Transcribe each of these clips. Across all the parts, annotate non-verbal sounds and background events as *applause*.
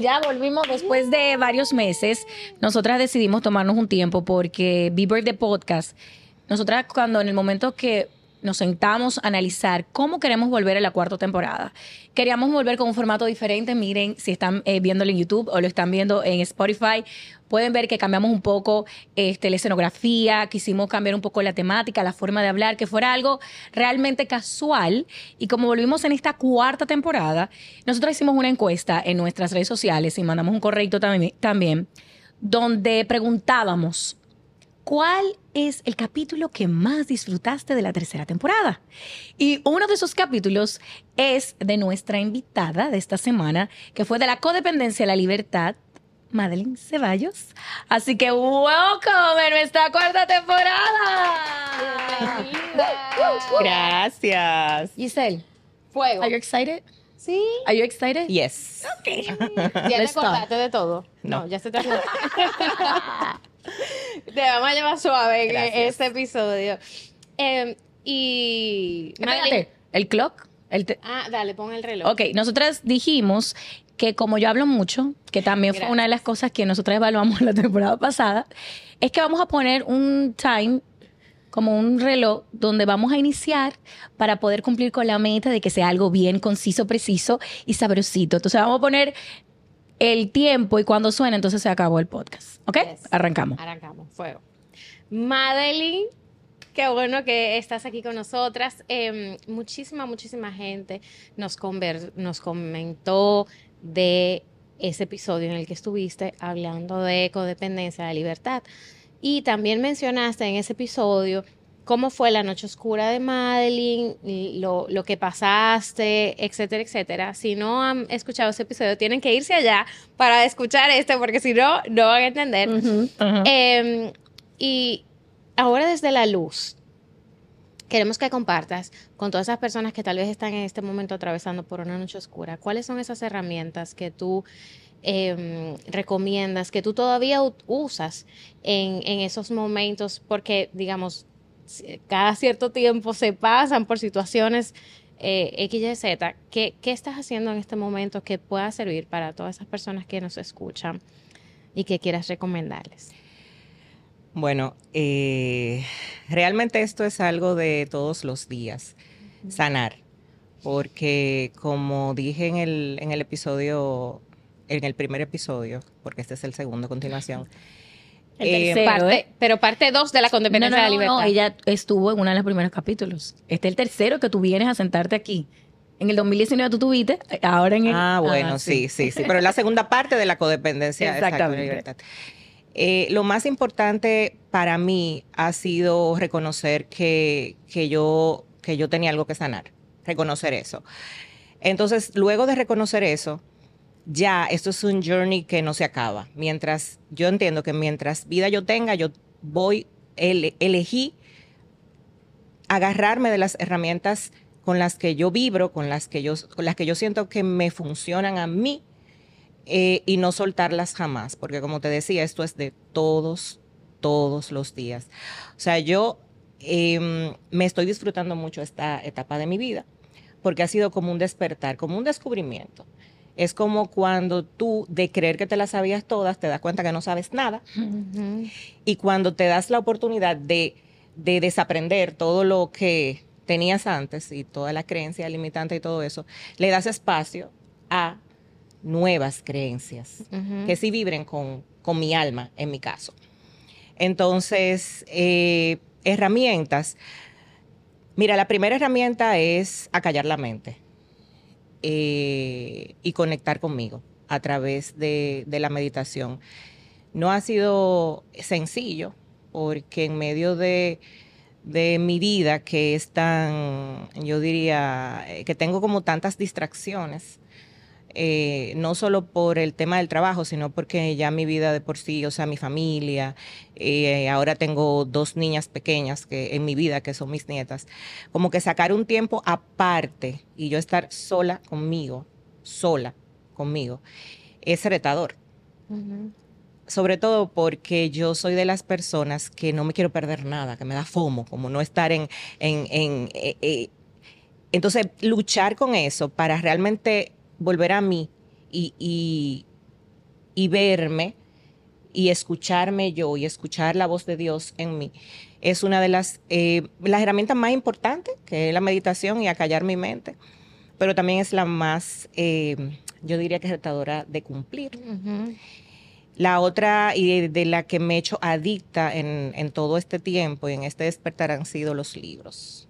Ya volvimos después de varios meses. Nosotras decidimos tomarnos un tiempo porque Bieber de Podcast, nosotras cuando en el momento que nos sentamos a analizar cómo queremos volver a la cuarta temporada. Queríamos volver con un formato diferente. Miren, si están eh, viéndolo en YouTube o lo están viendo en Spotify, pueden ver que cambiamos un poco este, la escenografía, quisimos cambiar un poco la temática, la forma de hablar, que fuera algo realmente casual. Y como volvimos en esta cuarta temporada, nosotros hicimos una encuesta en nuestras redes sociales y mandamos un correcto también, también donde preguntábamos ¿cuál es el capítulo que más disfrutaste de la tercera temporada? Y uno de esos capítulos es de nuestra invitada de esta semana, que fue de la codependencia a la libertad, Madeline Ceballos. Así que welcome en nuestra cuarta temporada. Gracias. Giselle, Fuego. are you excited? Sí. Are you excited? Yes. Okay. *laughs* Ya te Let's acordaste de todo. No. ya se te acordó. *laughs* Te vamos a llevar suave en Gracias. este episodio. Eh, y. Espérate, el clock. El te- Ah, dale, pon el reloj. Ok, nosotras dijimos que como yo hablo mucho, que también fue una de las cosas que nosotras evaluamos la temporada pasada, es que vamos a poner un time, como un reloj, donde vamos a iniciar para poder cumplir con la meta de que sea algo bien conciso, preciso y sabrosito. Entonces vamos a poner el tiempo y cuando suena, entonces se acabó el podcast. ¿Ok? Yes. Arrancamos. Arrancamos, fuego. Madeline, qué bueno que estás aquí con nosotras. Eh, muchísima, muchísima gente nos, conver- nos comentó de ese episodio en el que estuviste hablando de codependencia de libertad. Y también mencionaste en ese episodio cómo fue la noche oscura de Madeline, lo, lo que pasaste, etcétera, etcétera. Si no han escuchado ese episodio, tienen que irse allá para escuchar este, porque si no, no van a entender. Eh, y ahora desde la luz, queremos que compartas con todas esas personas que tal vez están en este momento atravesando por una noche oscura, cuáles son esas herramientas que tú eh, recomiendas, que tú todavía usas en, en esos momentos, porque digamos, cada cierto tiempo se pasan por situaciones eh, X, Y, Z. ¿Qué, ¿Qué estás haciendo en este momento que pueda servir para todas esas personas que nos escuchan y que quieras recomendarles? Bueno, eh, realmente esto es algo de todos los días, sanar, porque como dije en el, en el episodio, en el primer episodio, porque este es el segundo a continuación, El eh, tercero, Parte- ¿eh? Pero parte 2 de la No, no, de la libertad. no, ella estuvo en uno de los primeros capítulos. Este es el tercero que tú vienes a sentarte aquí. En el 2019 tú tuviste, ahora en el... Ah, bueno, sí, sí, sí, pero es la segunda parte de la codependencia. exacto, de la Exactamente. libertad. Eh, lo más importante para mí ha sido reconocer que, que, yo, que yo tenía algo que sanar, reconocer eso. Entonces, luego de reconocer eso, ya esto es un journey que no se acaba. Mientras, yo entiendo que mientras vida yo tenga, yo voy, ele- elegí agarrarme de las herramientas con las que yo vibro, con las que yo, con las que yo siento que me funcionan a mí eh, y no soltarlas jamás, porque como te decía, esto es de todos, todos los días. O sea, yo em, me estoy disfrutando mucho esta etapa de mi vida, porque ha sido como un despertar, como un descubrimiento. Es como cuando tú, de creer que te las sabías todas, te das cuenta que no sabes nada. Y cuando te das la oportunidad de, de desaprender todo lo que tenías antes y toda la creencia limitante y todo eso, le das espacio a nuevas creencias que sí vibren con, con mi alma, en mi caso. Entonces, eh, herramientas. Mira, la primera herramienta es acallar la mente eh, y conectar conmigo a través de, la meditación. No ha sido sencillo porque en medio de, de mi vida que es tan, yo diría, eh, que tengo como tantas distracciones, eh, no solo por el tema del trabajo, sino porque ya mi vida de por sí, o sea, mi familia, eh, ahora tengo dos niñas pequeñas que en mi vida que son mis nietas, como que sacar un tiempo aparte y yo estar sola conmigo, sola conmigo, es retador. Sobre todo porque yo soy de las personas que no me quiero perder nada, que me da fomo, como no estar en... en, en eh, entonces, luchar con eso para realmente volver a mí y, y, y verme y escucharme yo y escuchar la voz de Dios en mí es una de las, eh, las herramientas más importantes, que es la meditación y acallar mi mente, pero también es la más, eh, yo diría que es retadora de cumplir. La otra y de, la que me he hecho adicta en, en, todo este tiempo y en este despertar han sido los libros,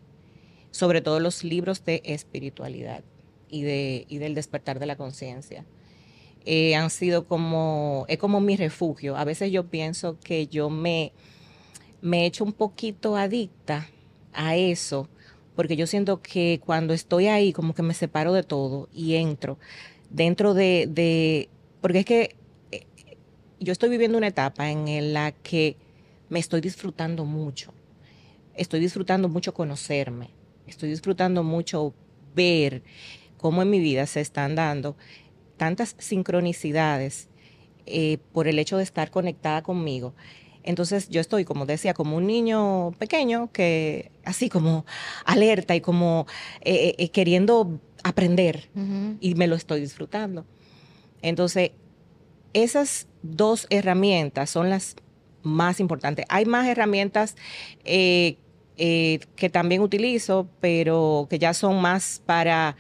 sobre todo los libros de espiritualidad y, de, del despertar de la conciencia. Eh, han sido como, es como mi refugio. A veces yo pienso que yo me, me he hecho un poquito adicta a eso, porque yo siento que cuando estoy ahí como que me separo de todo y entro dentro de, de porque es que eh, yo estoy viviendo una etapa en la que me estoy disfrutando mucho. Estoy disfrutando mucho conocerme. Estoy disfrutando mucho ver cómo en mi vida se están dando tantas sincronicidades eh, por el hecho de estar conectada conmigo. Entonces yo estoy, como decía, como un niño pequeño que así como alerta y como eh, eh, queriendo aprender y me lo estoy disfrutando. Entonces, esas dos herramientas son las más importantes. Hay más herramientas que también utilizo, pero que ya son más para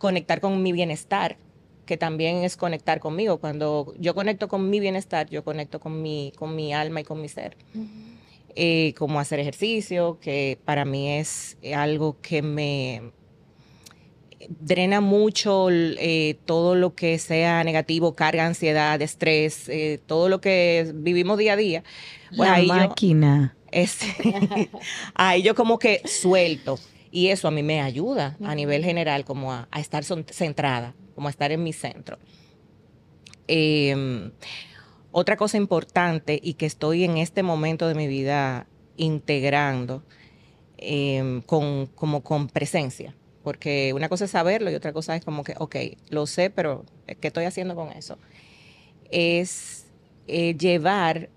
conectar con mi bienestar que también es conectar conmigo. Cuando yo conecto con mi bienestar, yo conecto con mi, con mi alma y con mi ser. Eh, como hacer ejercicio, que para mí es algo que me drena mucho eh, todo lo que sea negativo, carga, ansiedad, estrés, eh, todo lo que vivimos día a día. Pues La máquina. es, *laughs* ahí yo como que suelto. Y eso a mí me ayuda a nivel general como a, a estar centrada como estar en mi centro. Em, otra cosa importante y que estoy en este momento de mi vida integrando em, con, como con presencia, porque una cosa es saberlo y otra cosa es como que, ok, lo sé, pero ¿qué estoy haciendo con eso? Es eh, llevar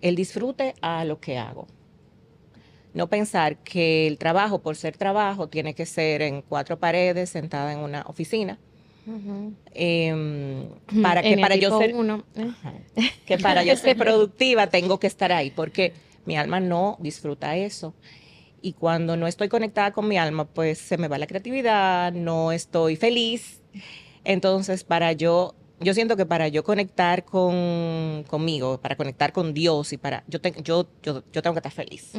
el disfrute a lo que hago. No pensar que el trabajo, por ser trabajo, tiene que ser en cuatro paredes, sentada en una oficina. Em, para que para yo ser que para yo ser productiva tengo que estar ahí porque mi alma no disfruta eso. Y cuando no estoy conectada con mi alma pues se me va la creatividad no estoy feliz. Entonces para yo yo siento que para yo conectar con, conmigo, para conectar con Dios y para, yo, yo, yo, tengo que estar feliz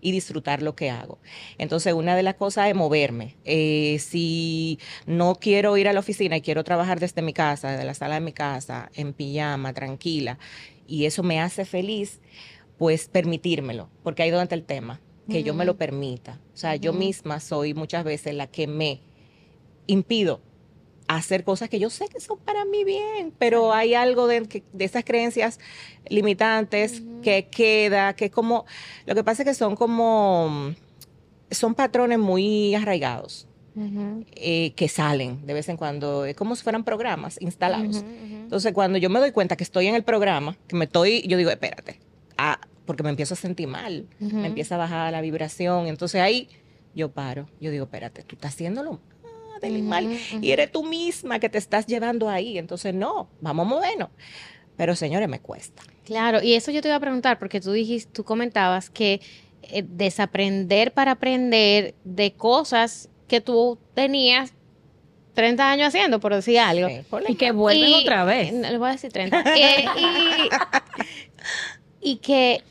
y disfrutar lo que hago. Entonces, una de las cosas es moverme. Eh, si no quiero ir a la oficina y quiero trabajar desde mi casa, desde la sala de mi casa, en pijama, tranquila, y eso me hace feliz, pues permitírmelo, porque ahí donde está el tema, que yo me lo permita. O sea, yo misma soy muchas veces la que me impido hacer cosas que yo sé que son para mí bien, pero hay algo de, de esas creencias limitantes que queda, que es como, lo que pasa es que son como, son patrones muy arraigados. Eh, que salen de vez en cuando, es como si fueran programas instalados. Entonces, cuando yo me doy cuenta que estoy en el programa, que me estoy, yo digo, espérate, ah, porque me empiezo a sentir mal, me empieza a bajar la vibración, entonces ahí yo paro, yo digo, espérate, tú estás haciéndolo mal y eres tú misma que te estás llevando ahí. Entonces, no, vamos a movernos. Pero señores, me cuesta. Claro, y eso yo te iba a preguntar, porque tú dijiste, tú comentabas que eh, desaprender para aprender de cosas que tú tenías 30 años haciendo, por decir algo. y que vuelven otra vez. No, le voy a decir 30. Eh, y, *laughs* y, que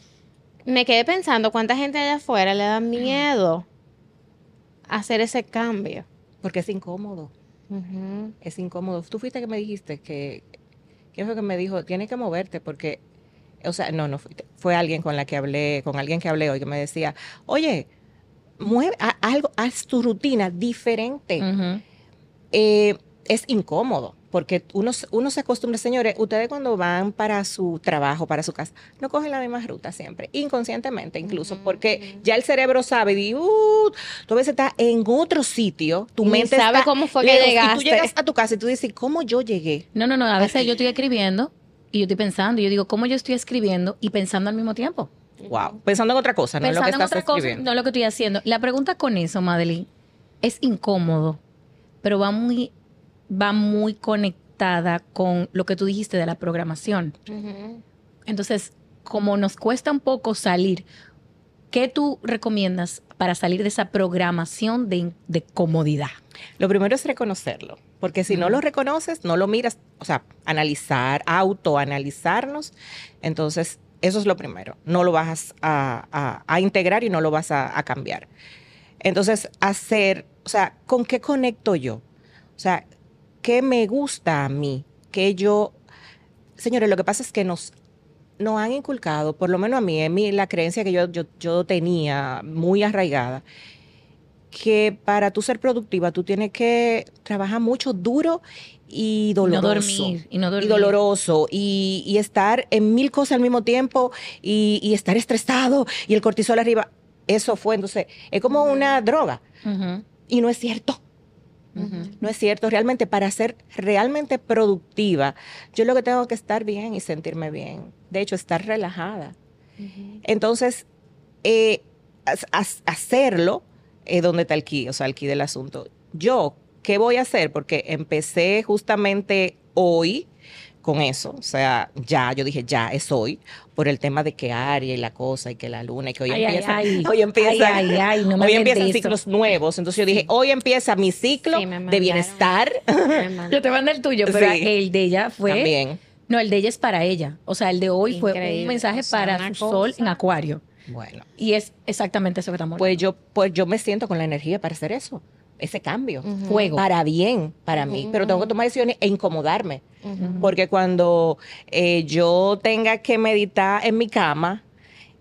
me quedé pensando cuánta gente allá afuera le da miedo hacer ese cambio. Porque es incómodo. Es incómodo. Tú fuiste que me dijiste que, ¿quién fue que me dijo? Tienes que moverte porque, o sea, no, no, fue alguien con la que hablé, con alguien que hablé hoy que me decía, oye, mueve algo, haz tu rutina diferente. Eh, es incómodo porque uno, uno se acostumbra, señores, ustedes cuando van para su trabajo, para su casa, no cogen la misma ruta siempre, inconscientemente incluso, porque ya el cerebro sabe, y, uh, tú a veces estás en otro sitio, tu mente sabe cómo fue que llegaste. Y tú llegas a tu casa y tú dices, ¿cómo yo llegué? No, no, no, a veces yo estoy escribiendo y yo estoy pensando, y yo digo, ¿cómo yo estoy escribiendo y pensando al mismo tiempo? Wow, pensando en otra cosa, no en lo que estás escribiendo. no lo que estoy haciendo. La pregunta con eso, Madeline, es incómodo, pero va muy, va muy conectada con lo que tú dijiste de la programación. Ujú. Entonces, como nos cuesta un poco salir, ¿qué tú recomiendas para salir de esa programación de, de comodidad? Lo primero es reconocerlo, porque si no lo reconoces, no lo miras, o sea, analizar, autoanalizarnos, entonces eso es lo primero, no lo vas a, a- a integrar y no lo vas a, a cambiar. Entonces, hacer, o sea, ¿con qué conecto yo? O sea, ¿qué me gusta a mí? Que yo, señores, lo que pasa es que nos, nos han inculcado, por lo menos a mí, en mí, la creencia que yo, yo, yo tenía muy arraigada, que para tú ser productiva tú tienes que trabajar mucho duro y doloroso. dormir, y no dormir. doloroso y, y estar en mil cosas al mismo tiempo y, y estar estresado y el cortisol arriba. Eso fue, entonces, es como una droga y no es cierto. No es cierto, realmente para ser realmente productiva, yo lo que tengo que estar bien y sentirme bien. De hecho, estar relajada. Entonces, eh, hacerlo es donde está el o sea, el del asunto. Yo, ¿qué voy a hacer? Porque empecé justamente hoy con eso, o sea, ya, yo dije, ya, es hoy, por el tema de que Aria y la cosa y que la luna y que hoy Ay, empieza, ay. *laughs* hoy empieza, Ay, ay, ay, no me hoy empiezan eso. ciclos nuevos, entonces yo dije, hoy empieza mi ciclo Sí, de bienestar. *laughs* Yo te mandé el tuyo, pero Sí. el de ella fue... también. No, el de ella es para ella. O sea, el de hoy fue un mensaje O sea, para sol en acuario. Bueno, Y es exactamente eso que estamos pues yo, pues yo me siento con la energía para hacer eso, ese cambio. hablando. Fuego. para bien, para mí, pero tengo que tomar decisiones e incomodarme. Porque cuando eh, yo tenga que meditar en mi cama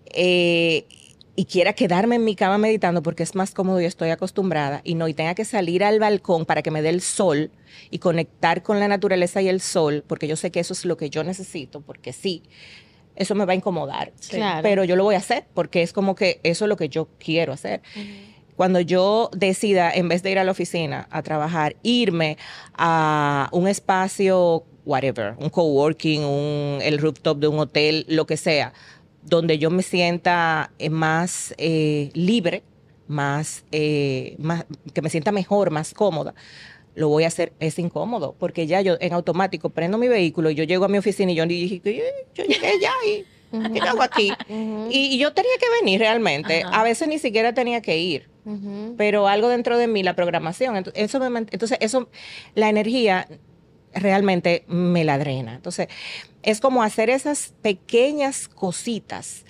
eh, y quiera quedarme en mi cama meditando porque es más cómodo y estoy acostumbrada y no, y tenga que salir al balcón para que me dé el sol y conectar con la naturaleza y el sol, porque yo sé que eso es lo que yo necesito, porque sí, eso me va a incomodar. Sí. Claro. Pero yo lo voy a hacer porque es como que eso es lo que yo quiero hacer cuando yo decida, en vez de ir a la oficina a trabajar, irme a un espacio, whatever, un coworking, un, el rooftop de un hotel, lo que sea, donde yo me sienta eh, más eh, libre, más, eh, más, que me sienta mejor, más cómoda, lo voy a hacer, es incómodo, porque ya yo en automático prendo mi vehículo y yo llego a mi oficina y yo dije, "Eh, yo llegué ya y ¿qué hago aquí? Y, y yo tenía que venir realmente. A veces ni siquiera tenía que ir, Pero algo dentro de mí, la programación, eso me entonces eso, la energía realmente me la drena. Entonces, es como hacer esas pequeñas cositas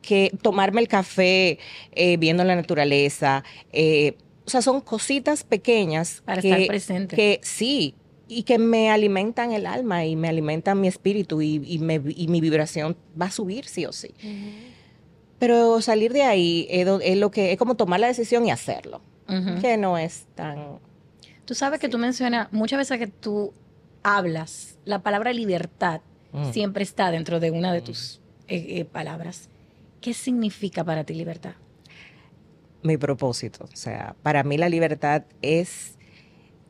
que tomarme el café eh, viendo la naturaleza, eh, o sea, son cositas pequeñas Para que, estar presente. que sí, y que me alimentan el alma y me alimentan mi espíritu y, y me- y mi vibración va a subir sí o sí. Pero salir de ahí es, lo que es como tomar la decisión y hacerlo, que no es tan Tú sabes que tú mencionas, muchas veces que tú hablas, la palabra libertad Mm. siempre está dentro de una de tus eh, eh, palabras. ¿Qué significa para ti libertad? mi propósito. O sea, para mí la libertad es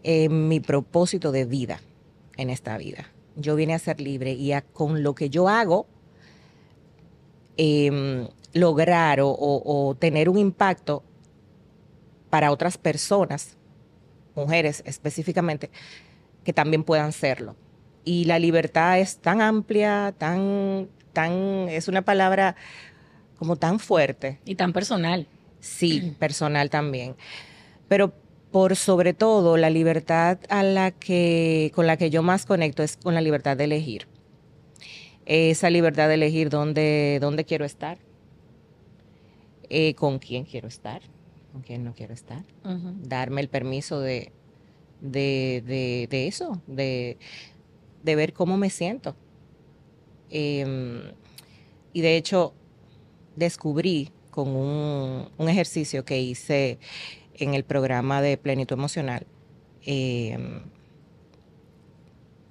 eh, mi propósito de vida en esta vida. Yo vine a ser libre y a- con lo que yo hago, em, lograr o, o- o tener un impacto para otras personas, mujeres específicamente, que también puedan serlo. Y la libertad es tan amplia, tan, tan, es una palabra como tan fuerte. Y tan personal. Sí, *clears throat* personal también. Pero por sobre todo, la libertad a la que, con la que yo más conecto es con la libertad de elegir. Esa libertad de elegir dónde, dónde quiero estar, eh, con quién quiero estar, con quién no quiero estar. Darme el permiso de, de, de- de eso, de, de ver cómo me siento. Em, y de hecho, descubrí con un, un ejercicio que hice en el programa de plenitud emocional, em,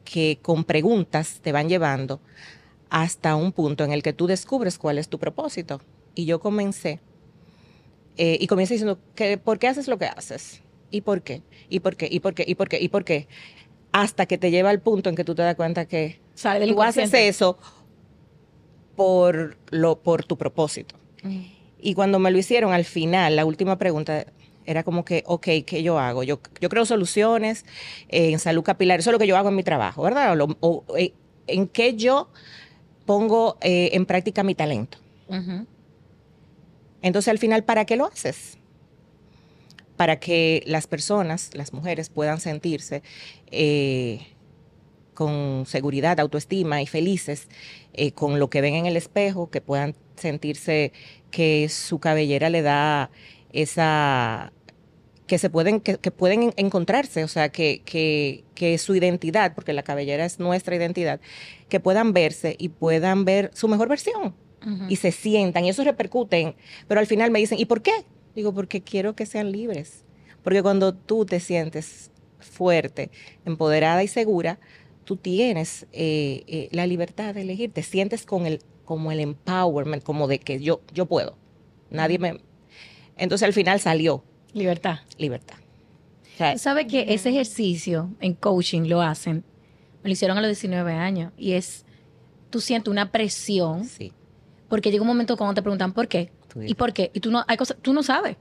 que con preguntas te van llevando hasta un punto en el que tú descubres cuál es tu propósito. Y yo comencé, eh, y comencé diciendo, que, ¿por qué haces lo que haces? ¿Y por qué? ¿Y por qué? ¿Y por qué? ¿Y por qué? ¿Y por qué? Hasta que te lleva al punto en que tú te das cuenta que Sale del tú haces eso por, lo, por tu propósito. Y cuando me lo hicieron al final, la última pregunta Era como que, ok, ¿qué yo hago? Yo, yo creo soluciones eh, en salud capilar, eso es lo que yo hago en mi trabajo, ¿verdad? O, lo- o, eh, en qué yo pongo eh, en práctica mi talento. Ujú. Entonces, al final, ¿para qué lo haces? Para que las personas, las mujeres, puedan sentirse eh, con seguridad, autoestima y felices eh, con lo que ven en el espejo, que puedan sentirse que su cabellera le da esa que se pueden, que, que pueden en- encontrarse, o sea, que, que, que su identidad, porque la cabellera es nuestra identidad, que puedan verse y puedan ver su mejor versión Y se sientan y eso repercute, en- pero al final me dicen, ¿y por qué? Digo, porque quiero que sean libres. Porque cuando tú te sientes fuerte, empoderada y segura, tú tienes eh, eh, la libertad de elegir, te sientes con el, como el empowerment, como de que yo, yo puedo. Nadie me... Entonces al final salió Libertad. libertad. O sea, Tú sabes que ese ejercicio en coaching lo hacen, me lo hicieron a los 19 años, y es, tú sientes una presión, sí, porque llega un momento cuando te preguntan por qué, y por qué, y tú no, hay cosas, tú no sabes.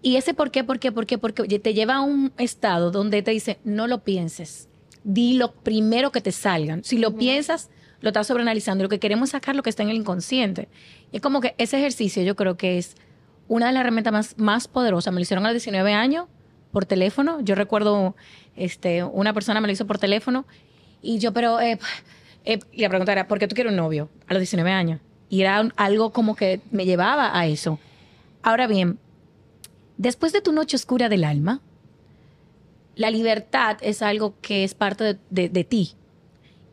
Y ese por qué, por qué, por qué, por qué, te lleva a un estado donde te dice, no lo pienses, di lo primero que te salgan. Si lo piensas, lo estás sobreanalizando. Lo que queremos es sacar lo que está en el inconsciente. Y es como que ese ejercicio yo creo que es una de las herramientas más, más poderosas. Me lo hicieron a los 19 años por teléfono. Yo recuerdo, este, una persona me lo hizo por teléfono y yo, pero, eh, eh, y la pregunta era, ¿por qué tú quieres un novio a los 19 años? Y era algo como que me llevaba a eso. Ahora bien, después de tu noche oscura del alma, la libertad es algo que es parte de, ti.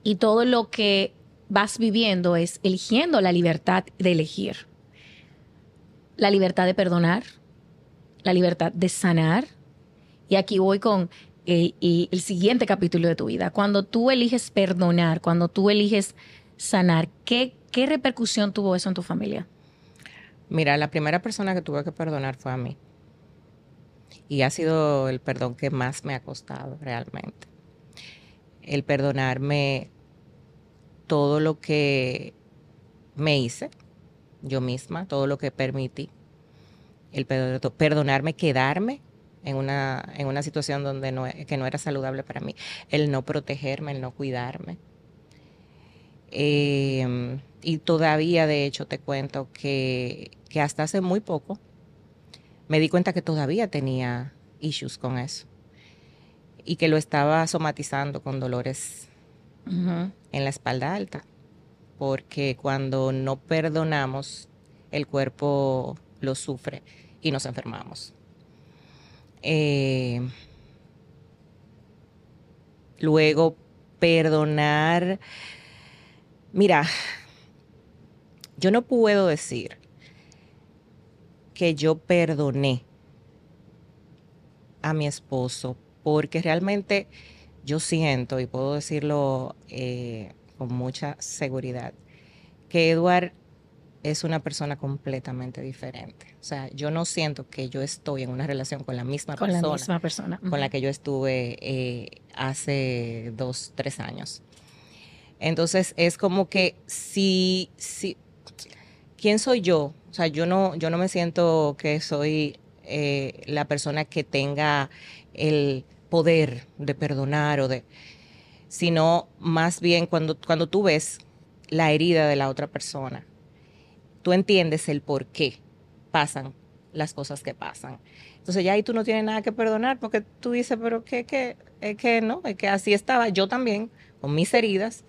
Y todo lo que vas viviendo es eligiendo la libertad de elegir. La libertad de perdonar, la libertad de sanar. Y aquí voy con el siguiente capítulo de tu vida. Cuando tú eliges perdonar, cuando tú eliges sanar, ¿qué, qué repercusión tuvo eso en tu familia? Mira, la primera persona que tuve que perdonar fue a mí. Y ha sido el perdón que más me ha costado realmente. El perdonarme todo lo que me hice yo misma, todo lo que permití. El perdo- perdonarme quedarme en una, en una situación donde no, que no era saludable para mí. El no protegerme, el no cuidarme. Eh, y todavía, de hecho, te cuento que, que hasta hace muy poco me di cuenta que todavía tenía issues con eso y que lo estaba somatizando con dolores en la espalda alta, porque cuando no perdonamos, el cuerpo lo sufre y nos enfermamos. Eh, luego, perdonar, mira, yo no puedo decir que yo perdoné a mi esposo, porque realmente yo siento, y puedo decirlo eh, con mucha seguridad, que Edward es una persona completamente diferente. O sea, yo no siento que yo estoy en una relación con la misma Con la persona misma persona. con la que yo estuve eh, hace dos, tres años. Entonces es como que si, si, ¿quién soy yo? O sea, yo no, yo no me siento que soy eh, la persona que tenga el poder de perdonar o de, sino más bien cuando, cuando tú ves la herida de la otra persona, tú entiendes el por qué pasan las cosas que pasan. Entonces ya ahí tú no tienes nada que perdonar porque tú dices, pero que, que, es que no, es que así estaba yo también, con mis heridas,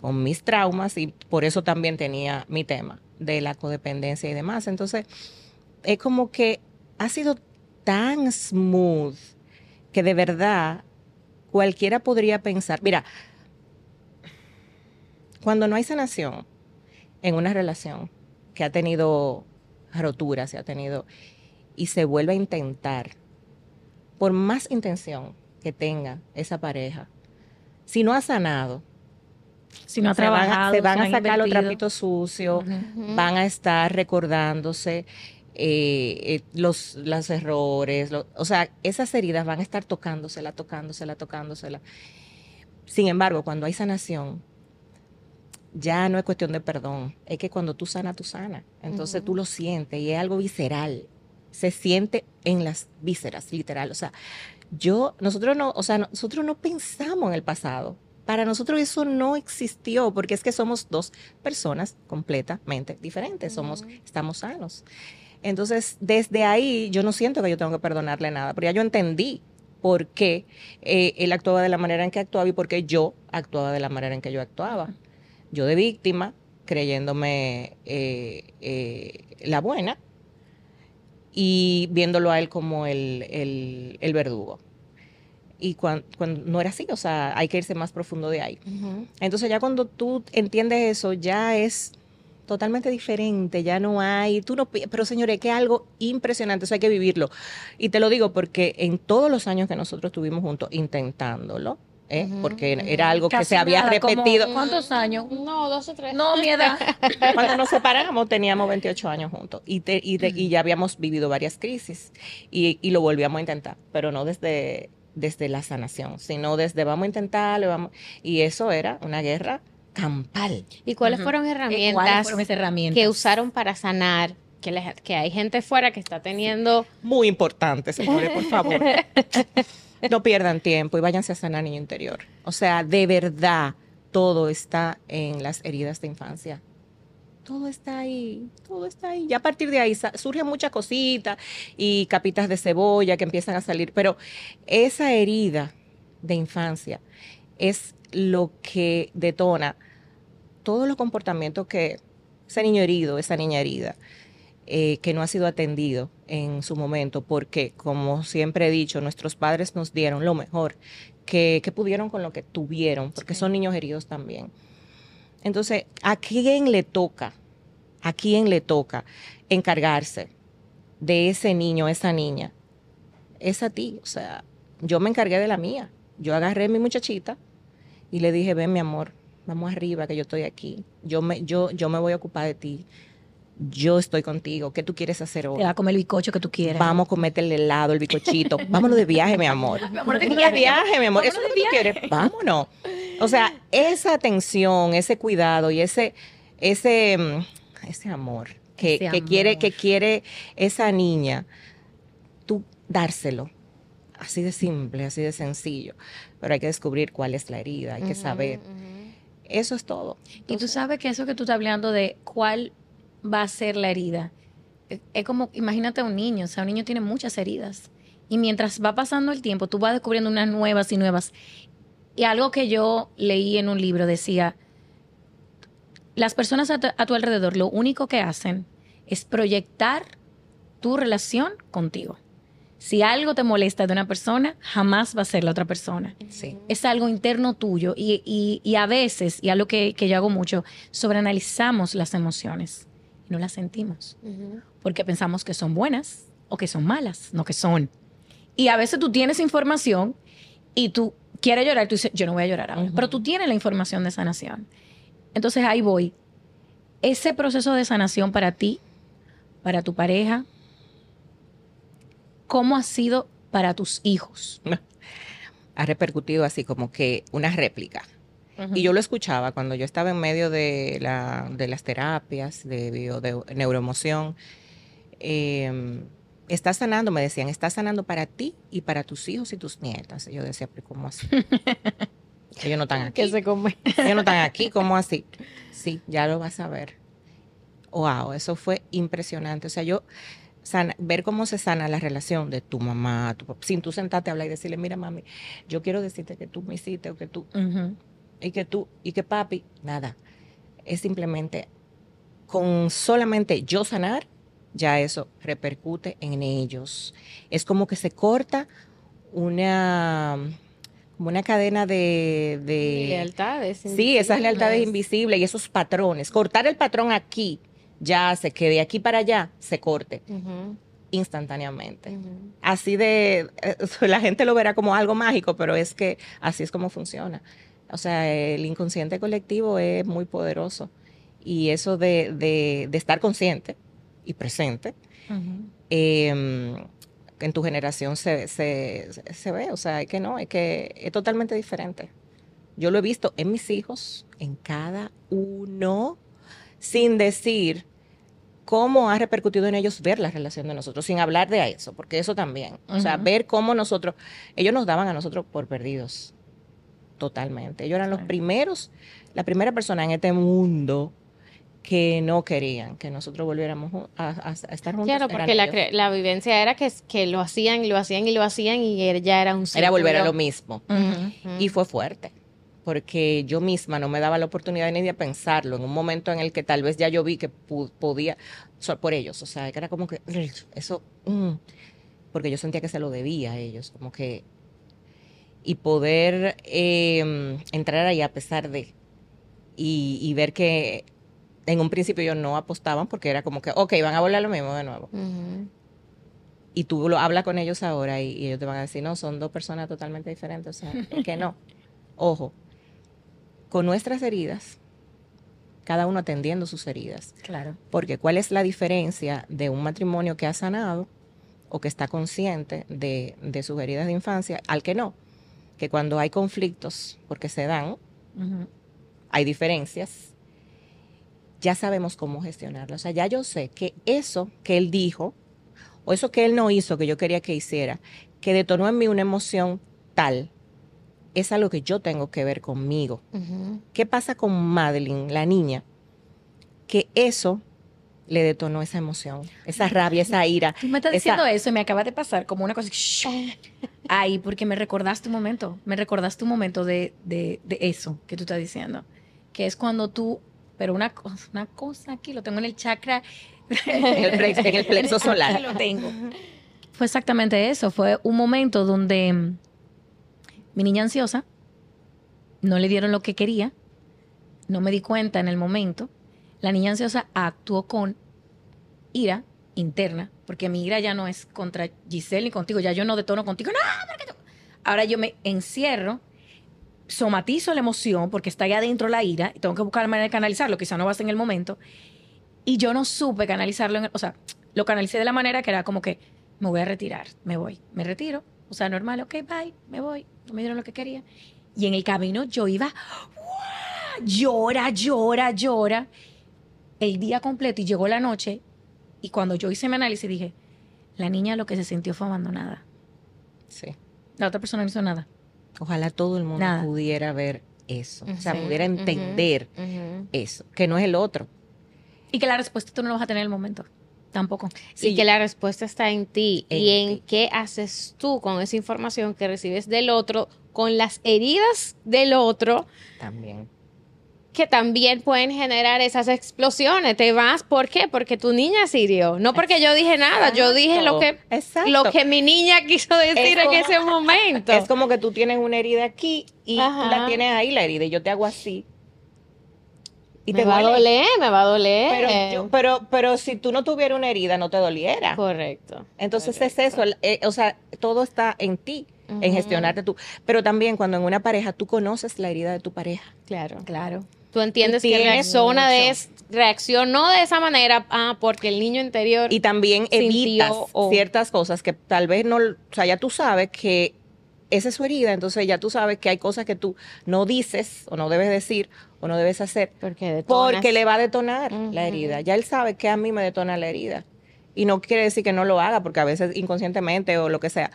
con mis traumas y por eso también tenía mi tema de la codependencia y demás. Entonces es como que ha sido tan smooth que de verdad cualquiera podría pensar, mira, cuando no hay sanación en una relación que ha tenido roturas, se ha tenido y se vuelve a intentar, por más intención que tenga esa pareja, si no ha sanado, Si no ha se van a, trabajado, se van si no a sacar los trapitos sucios, van a estar recordándose eh, eh, los, los errores, lo- o sea, esas heridas van a estar tocándosela, tocándosela, tocándosela. Sin embargo, cuando hay sanación, ya no es cuestión de perdón, es que cuando tú sanas, tú sanas. Entonces tú lo sientes y es algo visceral. Se siente en las vísceras, literal. O sea, yo, nosotros no, o sea, nosotros no pensamos en el pasado. Para nosotros eso no existió porque es que somos dos personas completamente diferentes. Somos, estamos sanos. Entonces, desde ahí yo no siento que yo tengo que perdonarle nada, porque ya yo entendí por qué eh, él actuaba de la manera en que actuaba y por qué yo actuaba de la manera en que yo actuaba. Yo de víctima, creyéndome eh, eh, la buena y viéndolo a él como el, verdugo. Y cuando, no era así, o sea, hay que irse más profundo de ahí. Entonces ya cuando tú entiendes eso, ya es totalmente diferente, ya no hay, tú no, pero señores, que algo impresionante, eso hay que vivirlo. Y te lo digo porque en todos los años que nosotros estuvimos juntos intentándolo, ¿eh? porque era algo que se había repetido. ¿Cuántos años? No, dos o tres. No, mi edad. *laughs* Cuando nos separamos teníamos 28 años juntos y, y, ya habíamos vivido varias crisis y, y, lo volvíamos a intentar, pero no desde, desde la sanación, sino desde vamos a intentarlo, vamos, y eso era una guerra campal. ¿Y cuáles fueron herramientas, que usaron para sanar? Que, que hay gente fuera que está teniendo... Muy importante, señores, por favor. *laughs* no pierdan tiempo y váyanse a sanar niño interior. O sea, de verdad, todo está en las heridas de infancia. Todo está ahí, todo está ahí. Ya a partir de ahí surgen muchas cositas y capitas de cebolla que empiezan a salir, pero esa herida de infancia es lo que detona todos los comportamientos que ese niño herido, esa niña herida, eh, que no ha sido atendido en su momento, porque como siempre he dicho, nuestros padres nos dieron lo mejor que, pudieron con lo que tuvieron, porque son niños heridos también. Entonces, ¿a quién le toca? ¿A quién le toca encargarse de ese niño, esa niña? Es a ti. O sea, yo me encargué de la mía. Yo agarré a mi muchachita y le dije, ven mi amor, vamos arriba, que yo estoy aquí. Yo me, yo, yo me voy a ocupar de ti yo estoy contigo, ¿qué tú quieres hacer hoy? Te va a comer el bicocho que tú quieras. Vamos a comerte el helado, el bicochito. *laughs* Vámonos de viaje, mi amor. Vámonos de viaje, mi amor. Eso es lo que tú quieres. Vámonos. O sea, esa atención, ese cuidado y ese, ese, mm, ese amor que, que quiere, que quiere esa niña, tú dárselo. Así de simple, así de sencillo. Pero hay que descubrir cuál es la herida, hay que saber. Eso es todo. y tú sabes que eso que tú estás hablando de cuál va a ser la herida. Es como, imagínate a un niño, o sea, un niño tiene muchas heridas. Y mientras va pasando el tiempo, tú vas descubriendo unas nuevas y nuevas. Y algo que yo leí en un libro decía, las personas a tu, alrededor lo único que hacen es proyectar tu relación contigo. Si algo te molesta de una persona, jamás va a ser la otra persona. Sí. Es algo interno tuyo y, y, a veces, y algo que, que yo hago mucho, sobreanalizamos las emociones no las sentimos. Porque pensamos que son buenas o que son malas, no que son. Y a veces tú tienes información y tú quieres llorar, tú dices, yo no voy a llorar ahora. Pero tú tienes la información de sanación. Entonces ahí voy. Ese proceso de sanación para ti, para tu pareja, ¿cómo ha sido para tus hijos? *laughs* Ha repercutido así como que una réplica. Y yo lo escuchaba cuando yo estaba en medio de, la, de las terapias de, bio, de neuroemoción. Eh, estás sanando, me decían, estás sanando para ti y para tus hijos y tus nietas. Y yo decía, pero ¿cómo así? *laughs* Ellos no están aquí. se come? Ellos no están *laughs* aquí, ¿cómo así? Sí, ya lo vas a ver. Wow, eso fue impresionante. O sea, yo ver cómo se sana la relación de tu mamá, tu papá, sin tú sentarte a hablar y decirle, mira mami, yo quiero decirte que tú me hiciste o que tú y que tú y que papi, nada. Es simplemente con solamente yo sanar, ya eso repercute en ellos. Es como que se corta una como una cadena de, lealtades. Sí, esas lealtades invisibles y esos patrones. Cortar el patrón aquí ya hace que de aquí para allá se corte. instantáneamente. Así de, eh, *laughs* la gente lo verá como algo mágico, pero es que así es como funciona. O sea, el inconsciente colectivo es muy poderoso y eso de, estar consciente y presente em, en tu generación se, ve, o sea, es que no, es que es totalmente diferente. Yo lo he visto en mis hijos, en cada uno, sin decir cómo ha repercutido en ellos ver la relación de nosotros, sin hablar de eso, porque eso también. O sea, ver cómo nosotros, ellos nos daban a nosotros por perdidos, totalmente. Ellos eran los primeros, la primera persona en este mundo que no querían que nosotros volviéramos a, a- a estar juntos. Claro, porque la, vivencia era que, que lo hacían y lo hacían y lo hacían y él ya era un Era volver a círculo. lo mismo. Y fue fuerte, porque yo misma no me daba la oportunidad ni de pensarlo en un momento en el que tal vez ya yo vi que podía, por ellos, o sea, que era como que eso, mm, porque yo sentía que se lo debía a ellos, como que, y poder eh, entrar ahí a pesar de, y, y ver que en un principio ellos no apostaban porque era como que, ok, van a volver a lo mismo de nuevo. Y tú lo hablas con ellos ahora y, y ellos te van a decir, no, son dos personas totalmente diferentes. O sea, es que no. *laughs* Ojo, con nuestras heridas, cada uno atendiendo sus heridas. Claro. Porque ¿cuál es la diferencia de un matrimonio que ha sanado o que está consciente de, de sus heridas de infancia al que no? Que cuando hay conflictos, porque se dan, hay diferencias, ya sabemos cómo gestionarlo. O sea, ya yo sé que eso que él dijo, o eso que él no hizo, que yo quería que hiciera, que detonó en mí una emoción tal, es algo que yo tengo que ver conmigo. ¿Qué pasa con Madeline, la niña? Que eso le detonó esa emoción, esa rabia, esa ira. *laughs* Tú me estás esa- diciendo eso y me acaba de pasar como una cosa. Ay, porque me recordaste un momento. Me recordaste un momento de, de, de eso que tú estás diciendo. Que es cuando tú. Pero una, co- una cosa aquí, lo tengo en el chakra. *laughs* En el en el plexo solar. Aquí lo tengo. Fue exactamente eso. Fue un momento donde mm, mi niña ansiosa no le dieron lo que quería. No me di cuenta en el momento. La niña ansiosa actuó con ira interna, porque mi ira ya no es contra Giselle ni contigo, ya yo no detono contigo, no, porque tú-". Ahora yo me encierro, somatizo la emoción, porque está ahí adentro la ira, y tengo que buscar la manera de canalizarlo, quizá no va en el momento, y yo no supe canalizarlo, en el- o sea, lo canalicé de la manera que era como que me voy a retirar, me voy, me retiro, o sea, normal, ok, bye, me voy, no me dieron lo que quería. Y en el camino yo iba, llora, llora, llora, el día completo y llegó la noche, y cuando yo hice mi análisis dije, la niña lo que se sintió fue abandonada. Sí. La otra persona no hizo nada. Ojalá todo el mundo Nada. pudiera ver eso, o sea, Sí. pudiera entender eso, que no es el otro. Y que la respuesta tú no la vas a tener en el momento. Tampoco. Sí. Y que la respuesta está en ti En y en ti. qué haces tú con esa información que recibes del otro, con las heridas del otro, También. Que también pueden generar esas explosiones. Te vas, ¿por qué? Porque tu niña se hirió. No porque yo dije nada, yo dije lo que, Exacto. lo que mi niña quiso decir en como- ese momento. Es como que tú tienes una herida aquí y tú Ajá. la tienes ahí la herida y yo te hago así. Y me te va a doler, me va a doler. Pero, yo- pero, pero si tú no tuvieras una herida, no te doliera. Correcto. Entonces es eso, eh, o sea, todo está en ti, en gestionarte tú. Pero también cuando en una pareja tú conoces la herida de tu pareja. Claro. Claro. Tú entiendes que reacciona de mucho. es- reaccionó de esa manera, ah, porque el niño interior Y también evitas o- ciertas cosas que tal vez no, o sea, ya tú sabes que esa es su herida, entonces ya tú sabes que hay cosas que tú no dices o no debes decir o no debes hacer porque le va a detonar la herida. Ya él sabe que a mí me detona la herida. Y no quiere decir que no lo haga, porque a veces inconscientemente o lo que sea,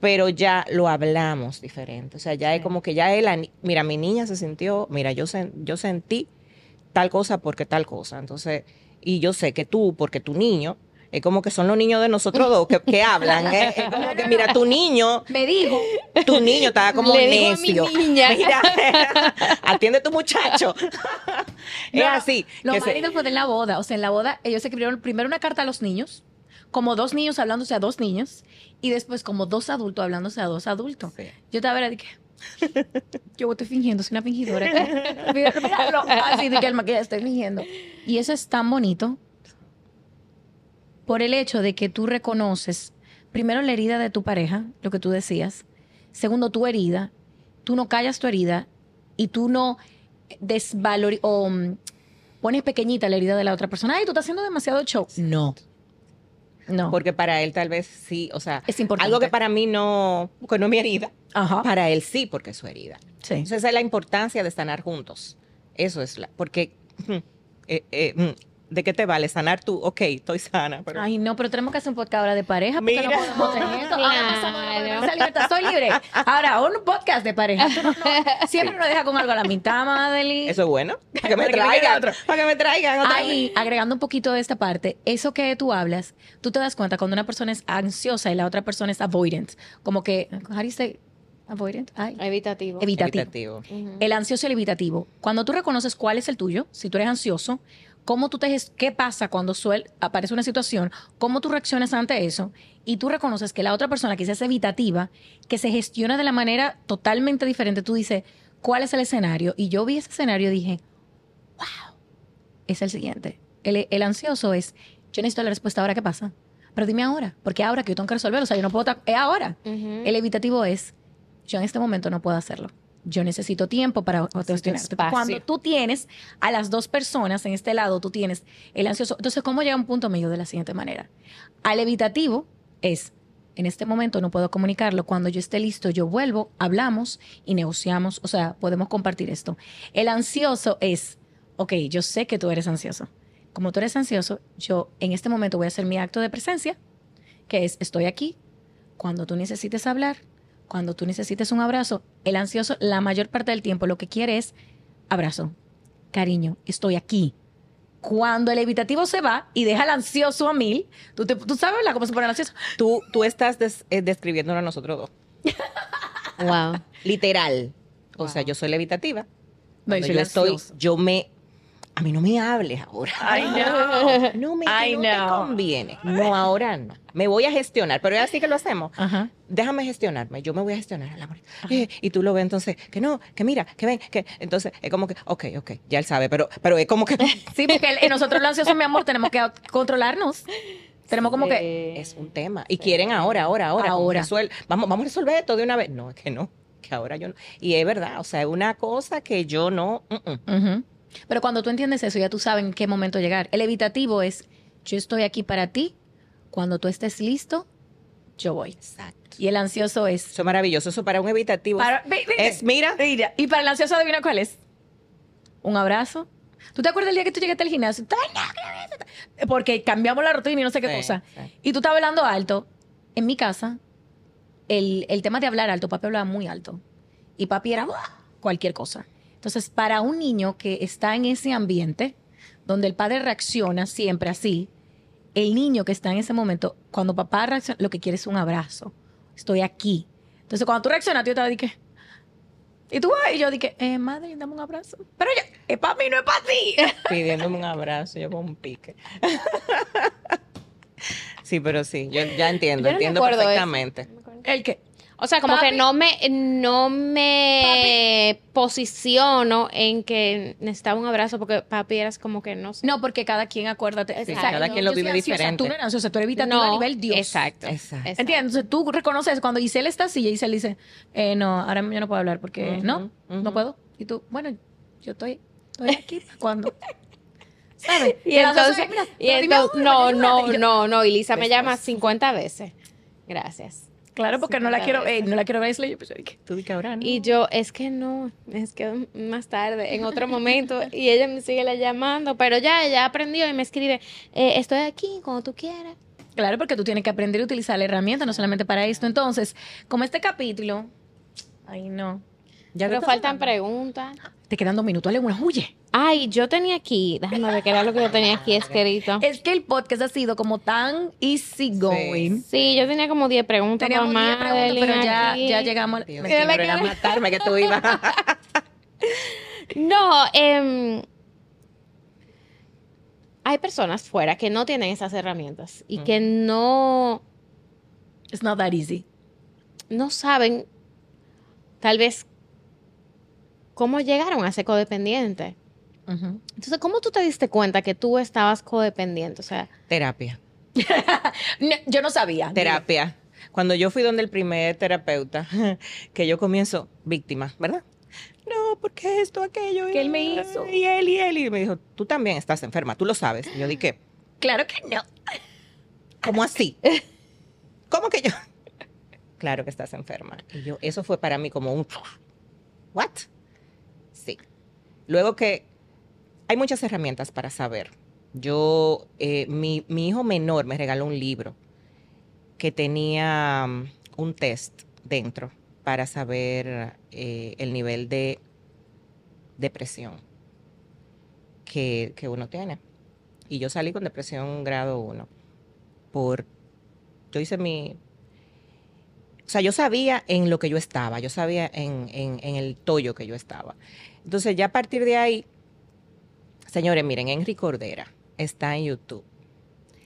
pero ya lo hablamos diferente. O sea, ya es como que ya él, mira, mi niña se sintió, mira, yo, sen- yo sentí tal cosa porque tal cosa. Entonces, y yo sé que tú, porque tu niño, es como que son los niños de nosotros dos que, que hablan. ¿eh? Es como que, mira, tu niño, Me dijo. tu niño estaba como Le digo a mi necio. niña. Mira, *laughs* atiende a tu muchacho. es así. Lo que más se- fue en la boda. O sea, en la boda ellos escribieron primero una carta a los niños, como dos niños hablándose a dos niños, y después como dos adultos hablándose a dos adultos. Sí. Yo estaba era de que *laughs* yo estoy fingiendo, soy una fingidora. Mira, *laughs* míralo. Así de que el maquillaje estoy fingiendo. Y eso es tan bonito por el hecho de que tú reconoces primero la herida de tu pareja, lo que tú decías, segundo tu herida, tú no callas tu herida y tú no desvalori o mm, pones pequeñita la herida de la otra persona. Ay, tú estás haciendo demasiado show. No. No. Porque para él tal vez sí, o sea, es importante. algo que para mí no, que no es mi herida, Ajá. para él sí, porque es su herida. Sí. Entonces esa es la importancia de sanar juntos. Eso es la, porque eh, eh, mm, ¿De qué te vale sanar tú? Ok, estoy sana. Pero... Ay, no, pero tenemos que hacer un podcast ahora de pareja porque no Mira. podemos tener esto. Ahora pasamos a la Claro. libertad, soy libre. Ahora, un podcast de pareja. No- no- *laughs* siempre nos deja con algo a la mitad, Madeline. Eso es bueno. *laughs* Para que me traigan. otro. Para que me traigan otra Ahí, vez. agregando un poquito de esta parte, eso que tú hablas, tú te das cuenta cuando una persona es ansiosa y la otra persona es avoidant. Como que, how do you say avoidant? Ay, Evitativo. evitativo. El ansioso y el evitativo. Cuando tú reconoces cuál es el tuyo, si tú eres ansioso, cómo tú te qué pasa cuando suel, aparece una situación, cómo tú reaccionas ante eso, y tú reconoces que la otra persona que es evitativa, que se gestiona de la manera totalmente diferente, tú dices, ¿cuál es el escenario? Y yo vi ese escenario y dije, wow, es el siguiente. El, el ansioso es, yo necesito la respuesta ahora, ¿qué pasa? Pero dime ahora, porque ahora que yo tengo que resolverlo, o sea, yo no puedo, es ahora. El evitativo es, yo en este momento no puedo hacerlo. Yo necesito tiempo para espacio. Cuando tú tienes a las dos personas en este lado, tú tienes el ansioso. Entonces, ¿cómo llega a un punto medio de la siguiente manera? Al evitativo es, en este momento no puedo comunicarlo. Cuando yo esté listo, yo vuelvo, hablamos y negociamos. O sea, podemos compartir esto. El ansioso es, ok, yo sé que tú eres ansioso. Como tú eres ansioso, yo en este momento voy a hacer mi acto de presencia, que es, estoy aquí. Cuando tú necesites hablar, cuando tú necesites un abrazo, el ansioso la mayor parte del tiempo lo que quiere es abrazo, cariño, estoy aquí. Cuando el evitativo se va y deja al ansioso a mil, tú, te- tú sabes ¿verdad? cómo se pone el ansioso. Tú, tú estás des- eh, describiéndolo a nosotros dos. *laughs* Wow. Literal. O Wow. sea, yo soy levitativa. No, yo soy yo estoy, yo me... A mí no me hables ahora. I know. *laughs* No me que no te conviene. No, ahora no. Me voy a gestionar, pero es así que lo hacemos. Ajá. Déjame gestionarme, yo me voy a gestionar el amor. Eh, y tú lo ves entonces, que no, que mira, que ven, que entonces es como que, ok, ok, ya él sabe, pero, pero es como que *laughs* Sí, porque el- nosotros los ansiosos, mi amor, tenemos que controlarnos. Tenemos como que... es un tema. Y quieren ahora, ahora, ahora. Ahora. resuel- vamos, vamos a resolver esto de una vez. No, es que no, que ahora yo no. Y es verdad, o sea, es una cosa que yo no. Ujú. Pero cuando tú entiendes eso, ya tú sabes en qué momento llegar. El evitativo es, yo estoy aquí para ti. Cuando tú estés listo, yo voy. Exacto. Y el ansioso es... Eso es maravilloso. Eso para un evitativo. Para- ve- es, mira, Mira, y para el ansioso, adivina cuál es. Un abrazo. ¿Tú te acuerdas el día que tú llegaste al gimnasio? Porque cambiamos la rutina y no sé qué Sí, cosa. sí. Y tú estabas hablando alto. En mi casa, el, el tema de hablar alto, papi hablaba muy alto. Y papi era cualquier cosa. Entonces, para un niño que está en ese ambiente, donde el padre reacciona siempre así, el niño que está en ese momento, cuando papá reacciona, lo que quiere es un abrazo. Estoy aquí. Entonces, cuando tú reaccionas, yo te dije, y tú vas, y yo dije, eh, madre, dame un abrazo. Pero ya, es para mí, no es para ti. *laughs* pidiéndome un abrazo, yo con un pique. *laughs* sí, pero sí, yo ya entiendo, Yo no entiendo eso. perfectamente. el que, O sea, como Papi. que no me, no me posiciono en que necesitaba un abrazo porque papi eras como que no sé. no, porque cada quien, acuérdate. Sí, o sea, cada quien lo vive diferente. Tú no eres ansiosa, tú eres evitativa a nivel Dios. Exacto. Exacto. exacto. ¿Entiendes? Entonces tú reconoces cuando Giselle está así y Giselle dice, eh, no, ahora yo no puedo hablar porque no, no puedo. Y tú, bueno, yo estoy, estoy aquí cuando. *laughs* ¿Sabes? Y entonces, mira, y entonces no, no, no, no, y Lisa me llama 50 veces. Gracias. Claro, porque Sí, no la quiero, no la quiero ver. Yo pensé que- Tú di que ahora no. Y yo, es que no, es que más tarde, en otro *laughs* momento, y ella me sigue la llamando, pero ya, ella aprendió y me escribe, eh, estoy aquí cuando tú quieras. Claro, porque tú tienes que aprender a utilizar la herramienta, no solamente para esto. Entonces, como este capítulo, ay no, ya faltan preguntas. te quedan dos minutos, Ale, una huye. Ay, yo tenía aquí, déjame ver qué era lo que yo tenía aquí escrito. Es que el podcast ha sido como tan easy going. Sí, yo tenía como 10 preguntas Teníamos para 10 preguntas, Madeline pero ya, aquí. ya llegamos. Dios pero era cara. matarme que tú ibas. *laughs* No, em, hay personas fuera que no tienen esas herramientas y que no, It's not that easy. no saben tal vez cómo llegaron a ser codependiente. Ujú. Entonces, ¿cómo tú te diste cuenta que tú estabas codependiente? O sea, Terapia. *laughs* Yo no sabía. Terapia. Cuando yo fui donde el primer terapeuta, *laughs* que yo comienzo víctima, ¿verdad? No, porque esto, aquello. ¿Qué él me hizo? Y él, y él. Y me dijo, tú también estás enferma, tú lo sabes. Y yo dije, *laughs* Claro que no. ¿cómo así? ¿Cómo que yo? Claro que estás enferma. Y yo, eso fue para mí como un, ¿what? Sí. Luego que hay muchas herramientas para saber Yo, eh, mi, mi hijo menor me regaló un libro que tenía um, un test dentro para saber eh, el nivel de depresión que, que uno tiene. Y yo salí con depresión grado 1 por yo hice mi o sea, yo sabía en lo que yo estaba, yo sabía en, en, en el tollo que yo estaba. Entonces, ya a partir de ahí, señores, miren, Henry Cordera está en YouTube.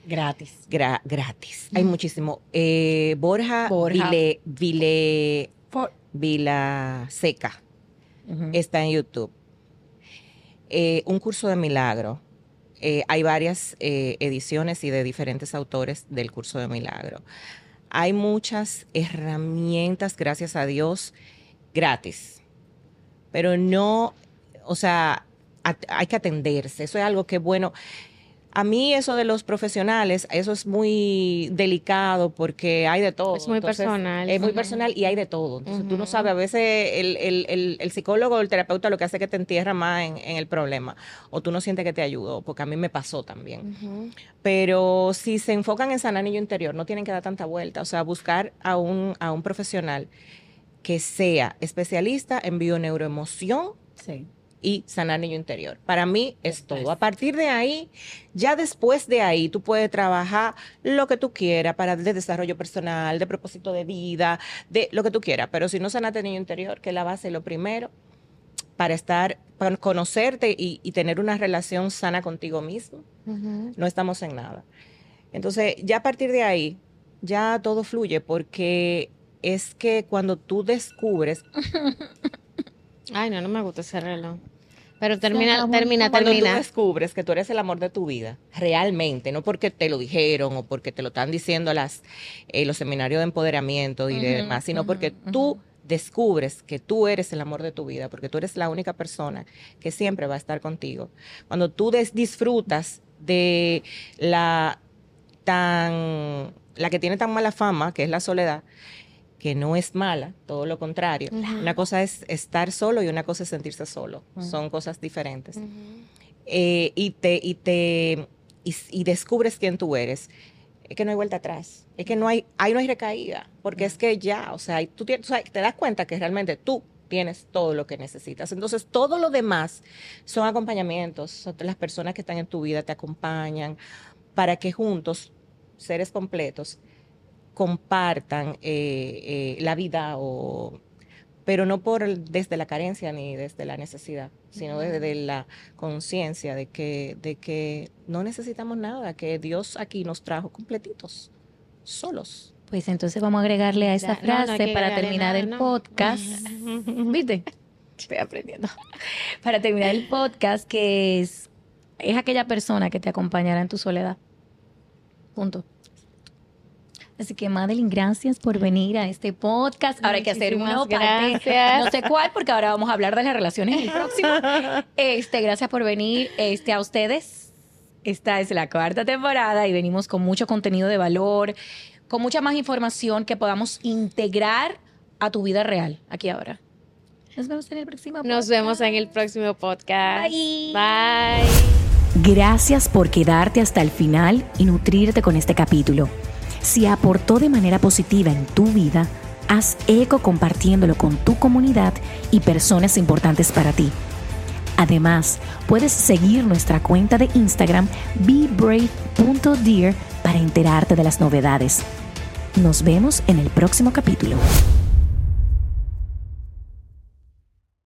Gratis. Gra- gratis. Hay muchísimo. Eh, Borja, Borja. Vile, Vile, Vila Seca está en YouTube. Eh, un curso de milagro. Eh, hay varias eh, ediciones y de diferentes autores del curso de milagro. Hay muchas herramientas, gracias a Dios, gratis. Pero no, o sea, hay que atenderse. Eso es algo que, bueno, a mí eso de los profesionales, eso es muy delicado porque hay de todo. Es muy personal. Es muy personal y hay de todo. Entonces tú no sabes, a veces el, el- el- el psicólogo o el terapeuta lo que hace es que te entierra más en, en el problema o tú no sientes que te ayudó, porque a mí me pasó también. Pero si se enfocan en sanar niño interior, no tienen que dar tanta vuelta. O sea, buscar a un, a un profesional que sea especialista en bioneuroemoción Sí. Y sanar niño interior. Para mí es todo. A partir de ahí, ya después de ahí, tú puedes trabajar lo que tú quieras para de desarrollo personal, de propósito de vida, de lo que tú quieras. Pero si no sanaste niño interior, que es la base, lo primero, para estar, para conocerte y, y tener una relación sana contigo mismo, no estamos en nada. Entonces, ya a partir de ahí, ya todo fluye porque es que cuando tú descubres *laughs* Ay, no, no me gusta ese reloj. Pero termina, termina, Cuando tú termina. descubres que tú eres el amor de tu vida, realmente, no porque te lo dijeron o porque te lo están diciendo las, eh, los seminarios de empoderamiento y Ujú, demás, sino porque tú descubres que tú eres el amor de tu vida, porque tú eres la única persona que siempre va a estar contigo. Cuando tú des- disfrutas de la tan la que tiene tan mala fama, que es la soledad, que no es mala, todo lo contrario. Una cosa es estar solo y una cosa es sentirse solo. Son cosas diferentes. Eh, y te y te y, y descubres quién tú eres. Es que no hay vuelta atrás. Es que no hay ahí no hay recaída porque es que ya o sea tú tienes, o sea, te das cuenta que realmente tú tienes todo lo que necesitas. Entonces todo lo demás son acompañamientos. Son las personas que están en tu vida te acompañan para que juntos seres completos compartan eh, eh, la vida o pero no por desde la carencia ni desde la necesidad, sino desde la conciencia de que, de que no necesitamos nada, que Dios aquí nos trajo completitos, solos. Pues entonces vamos a agregarle a esa no, frase para terminar nada, el no. podcast. *laughs* ¿Viste? Estoy aprendiendo. Para terminar el podcast, que es, es aquella persona que te acompañará en tu soledad. Punto. Así que, Madeline, gracias por venir a este podcast. Ahora hay que hacer parte, gracias. no sé cuál, porque ahora vamos a hablar de las relaciones en el próximo. *laughs* Este, gracias por venir. Este, a ustedes. Esta es la cuarta temporada y venimos con mucho contenido de valor, con mucha más información que podamos integrar a tu vida real, aquí ahora. Nos vemos en el próximo Nos vemos en el próximo podcast. Bye. Bye. Gracias por quedarte hasta el final y nutrirte con este capítulo. Si aportó de manera positiva en tu vida, haz eco compartiéndolo con tu comunidad y personas importantes para ti. Además, puedes seguir nuestra cuenta de Instagram bebrave.dear para enterarte de las novedades. Nos vemos en el próximo capítulo.